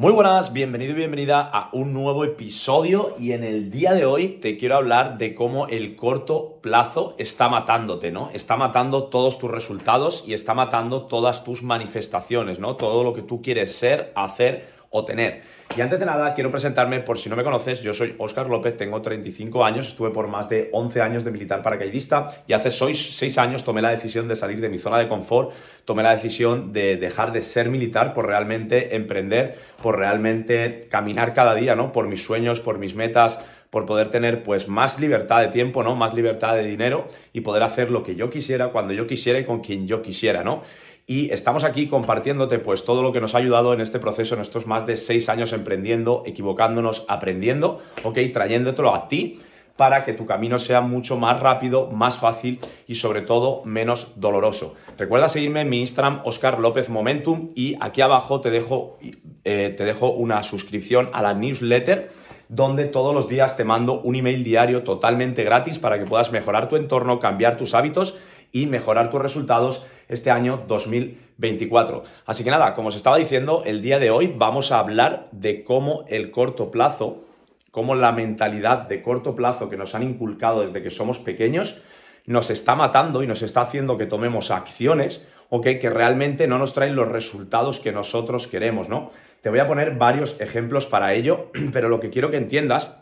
Muy buenas, bienvenido y bienvenida a un nuevo episodio y en el día de hoy te quiero hablar de cómo el corto plazo está matándote, ¿no? Está matando todos tus resultados y está matando todas tus manifestaciones, ¿no? Todo lo que tú quieres ser, hacer o tener. Y antes de nada, quiero presentarme, por si no me conoces, yo soy Óscar López, tengo 35 años, estuve por más de 11 años de militar paracaidista y hace 6 años tomé la decisión de salir de mi zona de confort, tomé la decisión de dejar de ser militar por realmente emprender, por realmente caminar cada día, ¿no? Por mis sueños, por mis metas, por poder tener pues más libertad de tiempo, ¿no? Más libertad de dinero y poder hacer lo que yo quisiera, cuando yo quisiera y con quien yo quisiera, ¿no? Y estamos aquí compartiéndote pues todo lo que nos ha ayudado en este proceso, en estos más de seis años emprendiendo, equivocándonos, aprendiendo, ok, trayéndotelo a ti para que tu camino sea mucho más rápido, más fácil y sobre todo menos doloroso. Recuerda seguirme en mi Instagram, Oscar López Momentum, y aquí abajo te dejo, eh, te dejo una suscripción a la newsletter donde todos los días te mando un email diario totalmente gratis para que puedas mejorar tu entorno, cambiar tus hábitos y mejorar tus resultados este año 2024. Así que nada, como os estaba diciendo, el día de hoy vamos a hablar de cómo el corto plazo, cómo la mentalidad de corto plazo que nos han inculcado desde que somos pequeños, nos está matando y nos está haciendo que tomemos acciones que realmente no nos traen los resultados que nosotros queremos, ¿no? Te voy a poner varios ejemplos para ello, pero lo que quiero que entiendas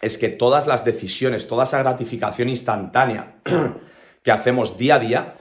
es que todas las decisiones, toda esa gratificación instantánea que hacemos día a día,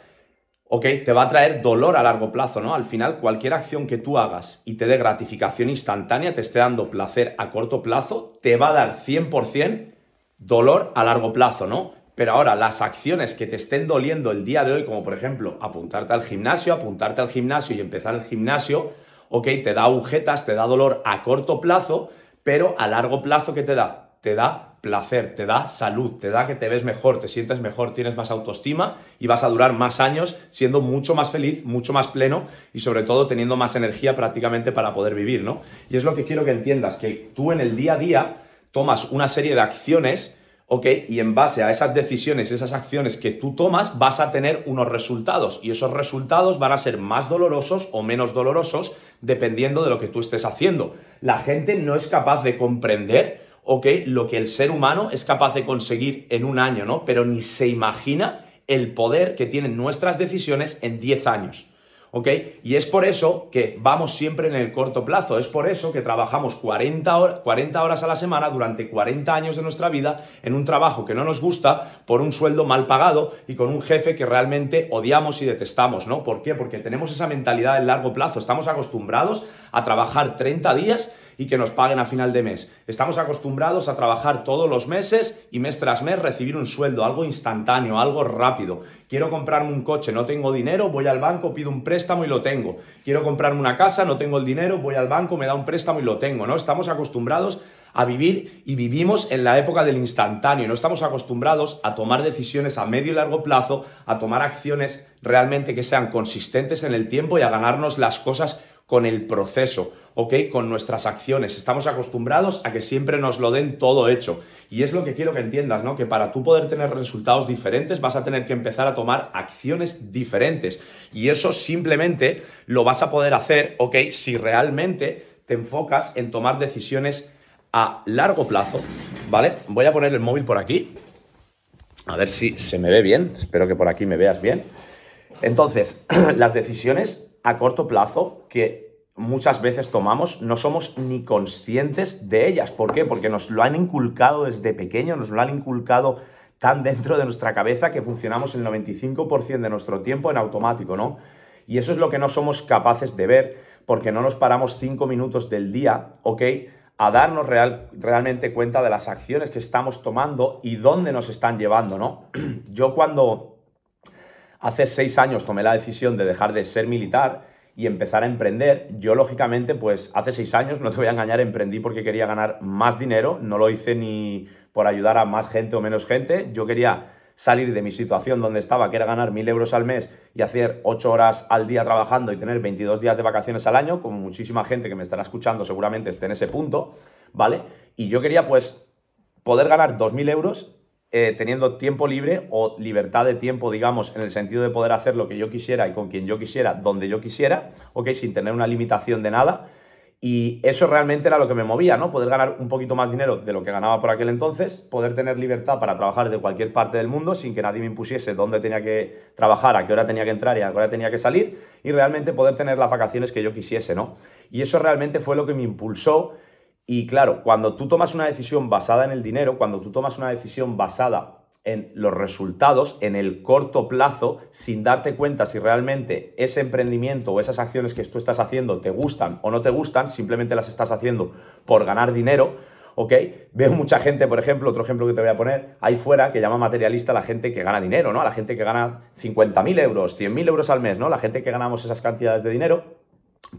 ok, te va a traer dolor a largo plazo, ¿no? Al final, cualquier acción que tú hagas y te dé gratificación instantánea, te esté dando placer a corto plazo, te va a dar 100% dolor a largo plazo, ¿no? Pero ahora, las acciones que te estén doliendo el día de hoy, como por ejemplo apuntarte al gimnasio, apuntarte al gimnasio y empezar el gimnasio, ok, te da agujetas, te da dolor a corto plazo, pero a largo plazo, ¿qué te da? Te da placer, te da salud, te da que te ves mejor, te sientes mejor, tienes más autoestima y vas a durar más años siendo mucho más feliz, mucho más pleno y sobre todo teniendo más energía prácticamente para poder vivir, ¿no? Y es lo que quiero que entiendas, que tú en el día a día tomas una serie de acciones, ¿ok? Y en base a esas decisiones, esas acciones que tú tomas, vas a tener unos resultados y esos resultados van a ser más dolorosos o menos dolorosos dependiendo de lo que tú estés haciendo. La gente no es capaz de comprender ok, lo que el ser humano es capaz de conseguir en un año, ¿no? Pero ni se imagina el poder que tienen nuestras decisiones en 10 años. ¿Ok? Y es por eso que vamos siempre en el corto plazo, es por eso que trabajamos 40, 40 horas a la semana durante 40 años de nuestra vida en un trabajo que no nos gusta, por un sueldo mal pagado y con un jefe que realmente odiamos y detestamos, ¿no? ¿Por qué? Porque tenemos esa mentalidad de largo plazo, estamos acostumbrados a trabajar 30 días y que nos paguen a final de mes. Estamos acostumbrados a trabajar todos los meses y mes tras mes recibir un sueldo, algo instantáneo, algo rápido. Quiero comprarme un coche, no tengo dinero, voy al banco, pido un préstamo y lo tengo. Quiero comprarme una casa, no tengo el dinero, voy al banco, me da un préstamo y lo tengo, ¿no? Estamos acostumbrados a vivir y vivimos en la época del instantáneo. No estamos acostumbrados a tomar decisiones a medio y largo plazo, a tomar acciones realmente que sean consistentes en el tiempo y a ganarnos las cosas con el proceso, ¿ok? Con nuestras acciones. Estamos acostumbrados a que siempre nos lo den todo hecho. Y es lo que quiero que entiendas, ¿no? Que para tú poder tener resultados diferentes vas a tener que empezar a tomar acciones diferentes. Y eso simplemente lo vas a poder hacer, ¿ok? Si realmente te enfocas en tomar decisiones a largo plazo, ¿vale? Voy a poner el móvil por aquí. A ver si se me ve bien. Espero que por aquí me veas bien. Entonces, las decisiones a corto plazo que muchas veces tomamos no somos ni conscientes de ellas. ¿Por qué? Porque nos lo han inculcado desde pequeño, nos lo han inculcado tan dentro de nuestra cabeza que funcionamos el 95% de nuestro tiempo en automático, ¿no? Y eso es lo que no somos capaces de ver porque no nos paramos cinco minutos del día, ¿ok? A darnos real, realmente cuenta de las acciones que estamos tomando y dónde nos están llevando, ¿no? Yo cuando Hace seis años tomé la decisión de dejar de ser militar y empezar a emprender. Yo, lógicamente, pues hace seis años, no te voy a engañar, emprendí porque quería ganar más dinero. No lo hice ni por ayudar a más gente o menos gente. Yo quería salir de mi situación donde estaba, que era ganar mil euros al mes y hacer ocho horas al día trabajando y tener 22 días de vacaciones al año, como muchísima gente que me estará escuchando seguramente esté en ese punto, ¿vale? Y yo quería pues poder ganar 2.000 euros eh, teniendo tiempo libre o libertad de tiempo, digamos, en el sentido de poder hacer lo que yo quisiera y con quien yo quisiera, donde yo quisiera, ¿ok? Sin tener una limitación de nada. Y eso realmente era lo que me movía, ¿no? Poder ganar un poquito más dinero de lo que ganaba por aquel entonces, poder tener libertad para trabajar desde cualquier parte del mundo sin que nadie me impusiese dónde tenía que trabajar, a qué hora tenía que entrar y a qué hora tenía que salir, y realmente poder tener las vacaciones que yo quisiese, ¿no? Y eso realmente fue lo que me impulsó. Y claro, cuando tú tomas una decisión basada en el dinero, cuando tú tomas una decisión basada en los resultados en el corto plazo sin darte cuenta si realmente ese emprendimiento o esas acciones que tú estás haciendo te gustan o no te gustan, simplemente las estás haciendo por ganar dinero, ¿ok? Veo mucha gente, por ejemplo, otro ejemplo que te voy a poner, ahí fuera, que llama materialista a la gente que gana dinero, ¿no? A la gente que gana 50.000 euros, 100.000 euros al mes, ¿no? La gente que ganamos esas cantidades de dinero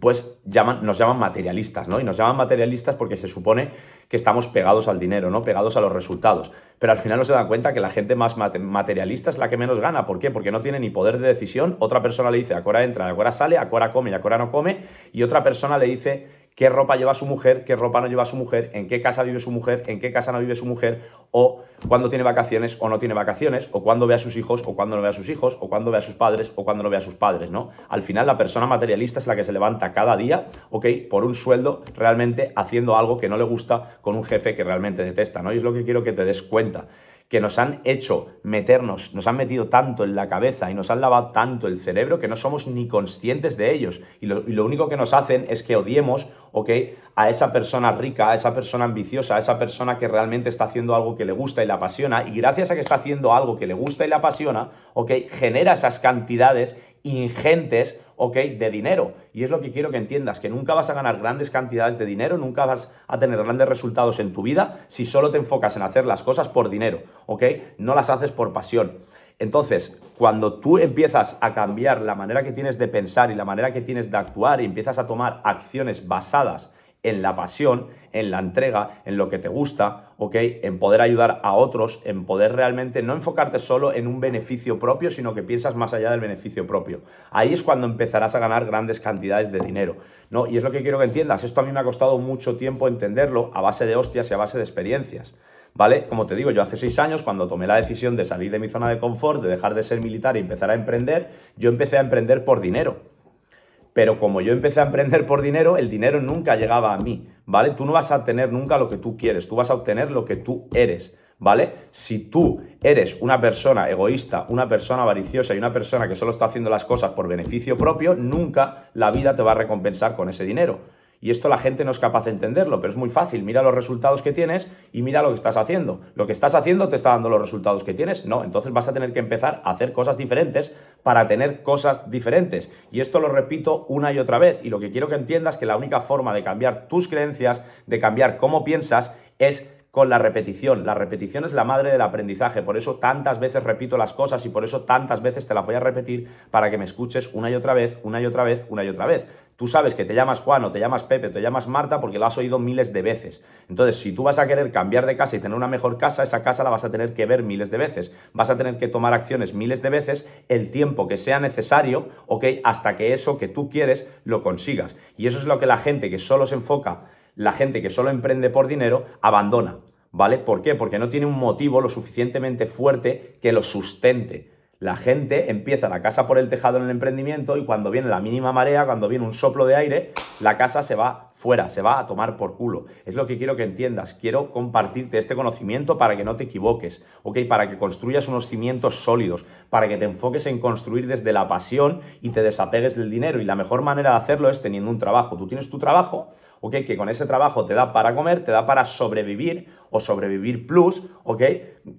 pues llaman, nos llaman materialistas, ¿no? Y nos llaman materialistas porque se supone que estamos pegados al dinero, ¿no? Pegados a los resultados. Pero al final no se dan cuenta que la gente más materialista es la que menos gana. ¿Por qué? Porque no tiene ni poder de decisión. Otra persona le dice, a hora entra, a hora sale, a hora come y a hora no come. Y otra persona le dice qué ropa lleva su mujer, qué ropa no lleva su mujer, en qué casa vive su mujer, en qué casa no vive su mujer, o cuándo tiene vacaciones o no tiene vacaciones, o cuándo ve a sus hijos o cuándo no ve a sus hijos, o cuándo ve a sus padres o cuándo no ve a sus padres, ¿no? Al final la persona materialista es la que se levanta cada día, ¿ok? Por un sueldo realmente haciendo algo que no le gusta con un jefe que realmente detesta, ¿no? Y es lo que quiero que te des cuenta que nos han hecho meternos, nos han metido tanto en la cabeza y nos han lavado tanto el cerebro que no somos ni conscientes de ellos. Y lo, único que nos hacen es que odiemos. A esa persona rica, a esa persona ambiciosa, a esa persona que realmente está haciendo algo que le gusta y le apasiona. Y gracias a que está haciendo algo que le gusta y le apasiona, ¿ok? Genera esas cantidades ingentes, ¿ok? De dinero. Y es lo que quiero que entiendas, que nunca vas a ganar grandes cantidades de dinero, nunca vas a tener grandes resultados en tu vida si solo te enfocas en hacer las cosas por dinero, ¿ok? No las haces por pasión. Entonces, cuando tú empiezas a cambiar la manera que tienes de pensar y la manera que tienes de actuar y empiezas a tomar acciones basadas en la pasión, en la entrega, en lo que te gusta, ¿ok? En poder ayudar a otros, en poder realmente no enfocarte solo en un beneficio propio, sino que piensas más allá del beneficio propio. Ahí es cuando empezarás a ganar grandes cantidades de dinero, ¿no? Y es lo que quiero que entiendas. Esto a mí me ha costado mucho tiempo entenderlo a base de hostias y a base de experiencias. ¿Vale? Como te digo, yo hace seis años, cuando tomé la decisión de salir de mi zona de confort, de dejar de ser militar y empezar a emprender, yo empecé a emprender por dinero. Pero como yo empecé a emprender por dinero, el dinero nunca llegaba a mí, ¿vale? Tú no vas a obtener nunca lo que tú quieres, tú vas a obtener lo que tú eres, ¿vale? Si tú eres una persona egoísta, una persona avariciosa y una persona que solo está haciendo las cosas por beneficio propio, nunca la vida te va a recompensar con ese dinero. Y esto la gente no es capaz de entenderlo, pero es muy fácil. Mira los resultados que tienes y mira lo que estás haciendo. ¿Lo que estás haciendo te está dando los resultados que tienes? No, entonces vas a tener que empezar a hacer cosas diferentes para tener cosas diferentes. Y esto lo repito una y otra vez. Y lo que quiero que entiendas es que la única forma de cambiar tus creencias, de cambiar cómo piensas, es con la repetición. La repetición es la madre del aprendizaje, por eso tantas veces repito las cosas y por eso tantas veces te las voy a repetir para que me escuches una y otra vez, una y otra vez, una y otra vez. Tú sabes que te llamas Juan o te llamas Pepe o te llamas Marta porque lo has oído miles de veces. Entonces, si tú vas a querer cambiar de casa y tener una mejor casa, esa casa la vas a tener que ver miles de veces. Vas a tener que tomar acciones miles de veces el tiempo que sea necesario, ¿ok? Hasta que eso que tú quieres lo consigas. Y eso es lo que la gente que solo se enfoca la gente que solo emprende por dinero abandona, ¿vale? ¿Por qué? Porque no tiene un motivo lo suficientemente fuerte que lo sustente. La gente empieza la casa por el tejado en el emprendimiento y cuando viene la mínima marea, cuando viene un soplo de aire, la casa se va fuera, se va a tomar por culo. Es lo que quiero que entiendas. Quiero compartirte este conocimiento para que no te equivoques, ¿ok? Para que construyas unos cimientos sólidos, para que te enfoques en construir desde la pasión y te desapegues del dinero. Y la mejor manera de hacerlo es teniendo un trabajo. Tú tienes tu trabajo, ¿ok? Que con ese trabajo te da para comer, te da para sobrevivir o sobrevivir plus, ¿ok?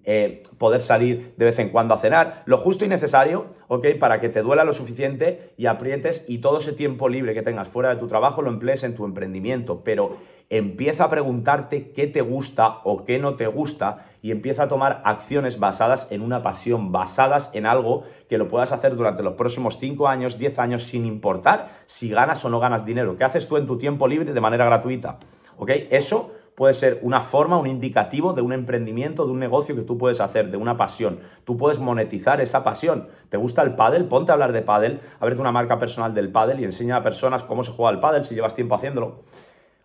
Eh, poder salir de vez en cuando a cenar, lo justo y necesario, ¿ok? Para que te duela lo suficiente y aprietes y todo ese tiempo libre que tengas fuera de tu trabajo lo emplees en tu emprendimiento, pero empieza a preguntarte qué te gusta o qué no te gusta y empieza a tomar acciones basadas en una pasión, basadas en algo que lo puedas hacer durante los próximos 5 años, 10 años, sin importar si ganas o no ganas dinero. ¿Qué haces tú en tu tiempo libre de manera gratuita? ¿Ok? Eso puede ser una forma, un indicativo de un emprendimiento, de un negocio que tú puedes hacer, de una pasión. Tú puedes monetizar esa pasión. ¿Te gusta el pádel? Ponte a hablar de pádel, ábrete una marca personal del pádel y enseña a personas cómo se juega el pádel si llevas tiempo haciéndolo.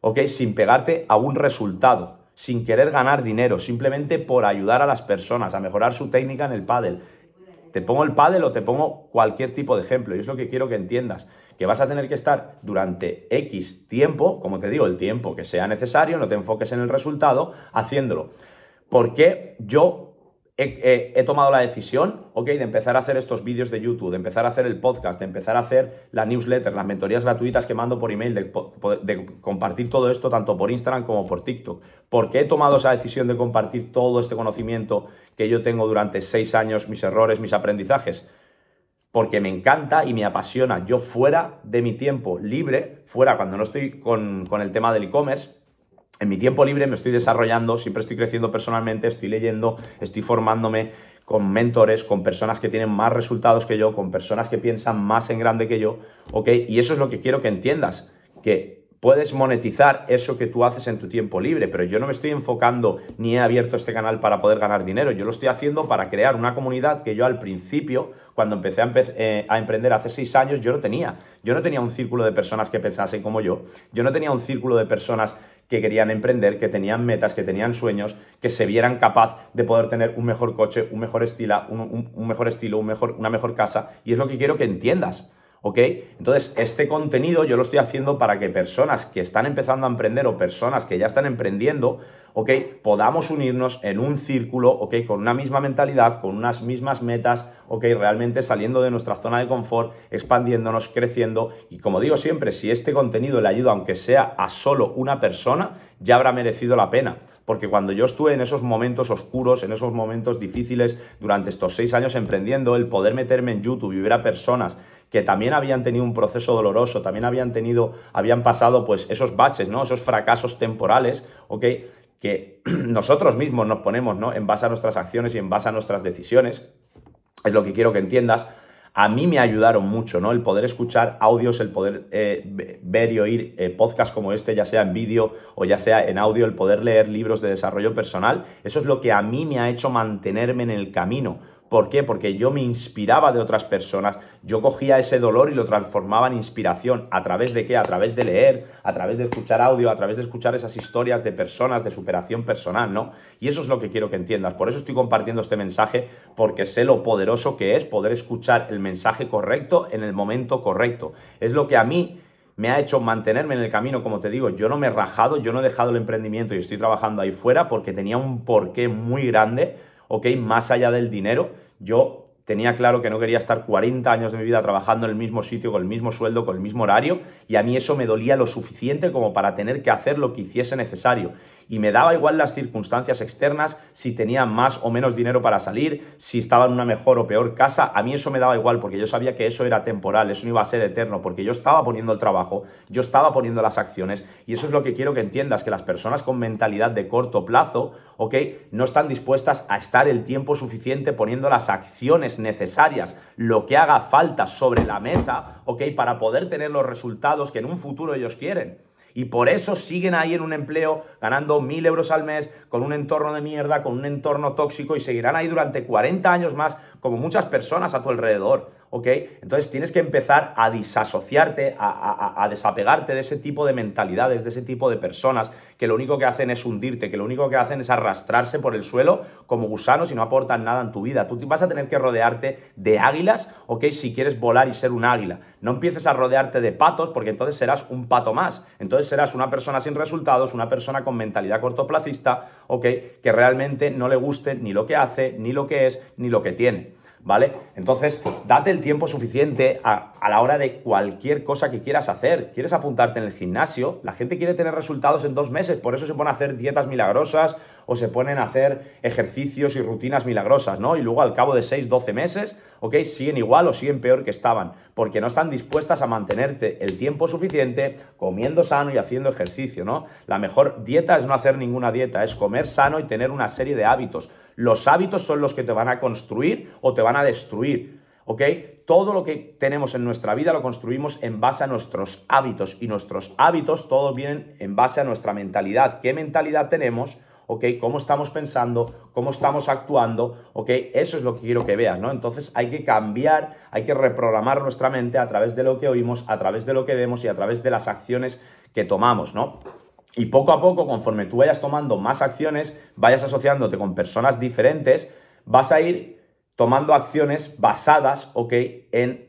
¿Ok? Sin pegarte a un resultado, sin querer ganar dinero, simplemente por ayudar a las personas a mejorar su técnica en el pádel. Te pongo el pádel o te pongo cualquier tipo de ejemplo. Y es lo que quiero que entiendas. Que vas a tener que estar durante X tiempo, como te digo, el tiempo que sea necesario, no te enfoques en el resultado, haciéndolo. Porque yo he, tomado la decisión, ok, de empezar a hacer estos vídeos de YouTube, de empezar a hacer el podcast, de empezar a hacer la newsletter, las mentorías gratuitas que mando por email, de, de, compartir todo esto tanto por Instagram como por TikTok. ¿Por qué he tomado esa decisión de compartir todo este conocimiento que yo tengo durante seis años, mis errores, mis aprendizajes? Porque me encanta y me apasiona. Yo fuera de mi tiempo libre, fuera cuando no estoy con, con el tema del e-commerce, en mi tiempo libre me estoy desarrollando, siempre estoy creciendo personalmente, estoy leyendo, estoy formándome con mentores, con personas que tienen más resultados que yo, con personas que piensan más en grande que yo, ¿ok? Y eso es lo que quiero que entiendas, que puedes monetizar eso que tú haces en tu tiempo libre, pero yo no me estoy enfocando ni he abierto este canal para poder ganar dinero, yo lo estoy haciendo para crear una comunidad que yo al principio, cuando empecé a, eh, a, emprender hace seis años, yo no tenía. Yo no tenía un círculo de personas que pensasen como yo, yo no tenía un círculo de personas que querían emprender, que tenían metas, que tenían sueños, que se vieran capaz de poder tener un mejor coche, un mejor estilo, un, mejor estilo, un mejor, una mejor casa. Y es lo que quiero que entiendas. ¿Ok? Entonces, este contenido yo lo estoy haciendo para que personas que están empezando a emprender o personas que ya están emprendiendo, ¿ok? Podamos unirnos en un círculo, ¿ok? Con una misma mentalidad, con unas mismas metas, ¿ok? Realmente saliendo de nuestra zona de confort, expandiéndonos, creciendo. Y como digo siempre, si este contenido le ayuda, aunque sea a solo una persona, ya habrá merecido la pena. Porque cuando yo estuve en esos momentos oscuros, en esos momentos difíciles, durante estos seis años emprendiendo, el poder meterme en YouTube y ver a personas que también habían tenido un proceso doloroso, también habían tenido, habían pasado pues esos baches, ¿no? Esos fracasos temporales, ¿ok? Que nosotros mismos nos ponemos, ¿no? En base a nuestras acciones y en base a nuestras decisiones. Es lo que quiero que entiendas. A mí me ayudaron mucho, ¿no? El poder escuchar audios, el poder eh, ver y oír eh, podcasts como este, ya sea en vídeo o ya sea en audio, el poder leer libros de desarrollo personal. Eso es lo que a mí me ha hecho mantenerme en el camino ¿Por qué? Porque yo me inspiraba de otras personas, yo cogía ese dolor y lo transformaba en inspiración. ¿A través de qué? A través de leer, a través de escuchar audio, a través de escuchar esas historias de personas de superación personal, ¿no? Y eso es lo que quiero que entiendas. Por eso estoy compartiendo este mensaje, porque sé lo poderoso que es poder escuchar el mensaje correcto en el momento correcto. Es lo que a mí me ha hecho mantenerme en el camino, como te digo, yo no me he rajado, yo no he dejado el emprendimiento y estoy trabajando ahí fuera porque tenía un porqué muy grande ok, más allá del dinero, yo tenía claro que no quería estar 40 años de mi vida trabajando en el mismo sitio, con el mismo sueldo, con el mismo horario, y a mí eso me dolía lo suficiente como para tener que hacer lo que hiciese necesario y me daba igual las circunstancias externas, si tenía más o menos dinero para salir, si estaba en una mejor o peor casa, a mí eso me daba igual porque yo sabía que eso era temporal, eso no iba a ser eterno, porque yo estaba poniendo el trabajo, yo estaba poniendo las acciones y eso es lo que quiero que entiendas, que las personas con mentalidad de corto plazo, ¿ok? No están dispuestas a estar el tiempo suficiente poniendo las acciones necesarias, lo que haga falta sobre la mesa, ¿ok? Para poder tener los resultados que en un futuro ellos quieren. Y por eso siguen ahí en un empleo ganando mil euros al mes, con un entorno de mierda, con un entorno tóxico y seguirán ahí durante 40 años más, como muchas personas a tu alrededor. ¿Ok? Entonces tienes que empezar a disasociarte, a, desapegarte de ese tipo de mentalidades, de ese tipo de personas que lo único que hacen es hundirte, que lo único que hacen es arrastrarse por el suelo como gusanos y no aportan nada en tu vida. Tú vas a tener que rodearte de águilas, ¿ok? Si quieres volar y ser un águila. No empieces a rodearte de patos porque entonces serás un pato más. Entonces serás una persona sin resultados, una persona con mentalidad cortoplacista, ¿ok? Que realmente no le guste ni lo que hace, ni lo que es, ni lo que tiene. ¿Vale? Entonces, date el tiempo suficiente a, la hora de cualquier cosa que quieras hacer. ¿Quieres apuntarte en el gimnasio? La gente quiere tener resultados en dos meses, por eso se pone a hacer dietas milagrosas o se ponen a hacer ejercicios y rutinas milagrosas, ¿no? Y luego al cabo de 6, 12 meses, ¿ok? Siguen igual o siguen peor que estaban, porque no están dispuestas a mantenerte el tiempo suficiente comiendo sano y haciendo ejercicio, ¿no? La mejor dieta es no hacer ninguna dieta, es comer sano y tener una serie de hábitos. Los hábitos son los que te van a construir o te van a destruir. ¿Ok? Todo lo que tenemos en nuestra vida lo construimos en base a nuestros hábitos y nuestros hábitos todos vienen en base a nuestra mentalidad. ¿Qué mentalidad tenemos? ¿Ok? Cómo estamos pensando, cómo estamos actuando, ¿ok? Eso es lo que quiero que veas, ¿no? Entonces hay que cambiar, hay que reprogramar nuestra mente a través de lo que oímos, a través de lo que vemos y a través de las acciones que tomamos, ¿no? Y poco a poco, conforme tú vayas tomando más acciones, vayas asociándote con personas diferentes, vas a ir tomando acciones basadas, ok, en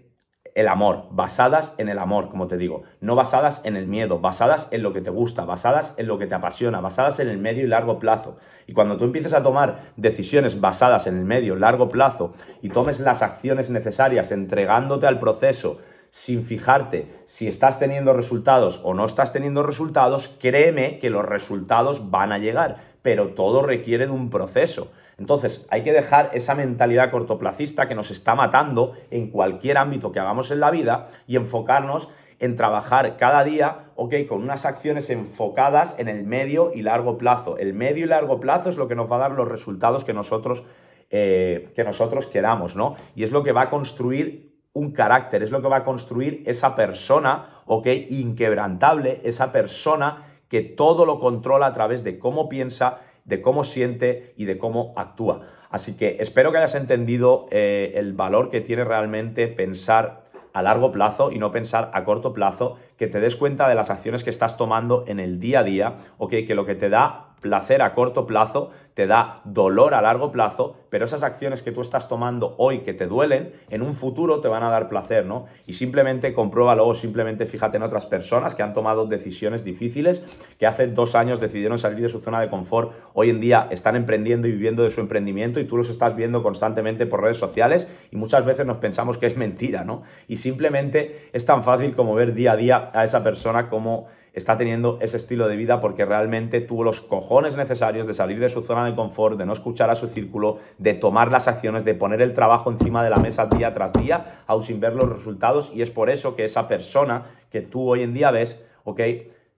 el amor, basadas en el amor, como te digo, no basadas en el miedo, basadas en lo que te gusta, basadas en lo que te apasiona, basadas en el medio y largo plazo. Y cuando tú empieces a tomar decisiones basadas en el medio largo plazo y tomes las acciones necesarias entregándote al proceso sin fijarte si estás teniendo resultados o no estás teniendo resultados, créeme que los resultados van a llegar, pero todo requiere de un proceso. Entonces, hay que dejar esa mentalidad cortoplacista que nos está matando en cualquier ámbito que hagamos en la vida y enfocarnos en trabajar cada día, ok, con unas acciones enfocadas en el medio y largo plazo. El medio y largo plazo es lo que nos va a dar los resultados que nosotros, eh, que nosotros queramos, ¿no? Y es lo que va a construir un carácter, es lo que va a construir esa persona, ok, inquebrantable, esa persona que todo lo controla a través de cómo piensa, de cómo siente y de cómo actúa. Así que espero que hayas entendido eh, el valor que tiene realmente pensar a largo plazo y no pensar a corto plazo, que te des cuenta de las acciones que estás tomando en el día a día, ok, que lo que te da placer a corto plazo, te da dolor a largo plazo, pero esas acciones que tú estás tomando hoy que te duelen, en un futuro te van a dar placer, ¿no? Y simplemente compruébalo o simplemente fíjate en otras personas que han tomado decisiones difíciles, que hace dos años decidieron salir de su zona de confort, hoy en día están emprendiendo y viviendo de su emprendimiento y tú los estás viendo constantemente por redes sociales y muchas veces nos pensamos que es mentira, ¿no? Y simplemente es tan fácil como ver día a día a esa persona como está teniendo ese estilo de vida porque realmente tuvo los cojones necesarios de salir de su zona de confort, de no escuchar a su círculo, de tomar las acciones, de poner el trabajo encima de la mesa día tras día, aún sin ver los resultados. Y es por eso que esa persona que tú hoy en día ves, ¿ok?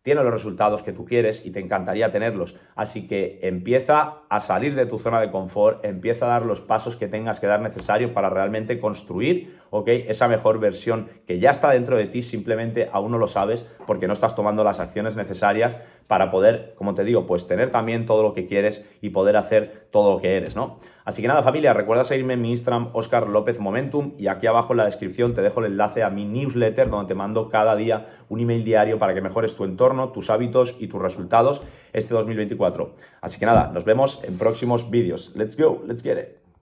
tiene los resultados que tú quieres y te encantaría tenerlos. Así que empieza a salir de tu zona de confort, empieza a dar los pasos que tengas que dar necesario para realmente construir esa mejor versión que ya está dentro de ti, simplemente aún no lo sabes porque no estás tomando las acciones necesarias para poder, como te digo, pues tener también todo lo que quieres y poder hacer todo lo que eres, ¿no? Así que nada, familia, recuerda seguirme en mi Instagram, Oscar López Momentum, y aquí abajo en la descripción te dejo el enlace a mi newsletter, donde te mando cada día un email diario para que mejores tu entorno, tus hábitos y tus resultados este 2024. Así que nada, nos vemos en próximos vídeos. Let's go, let's get it.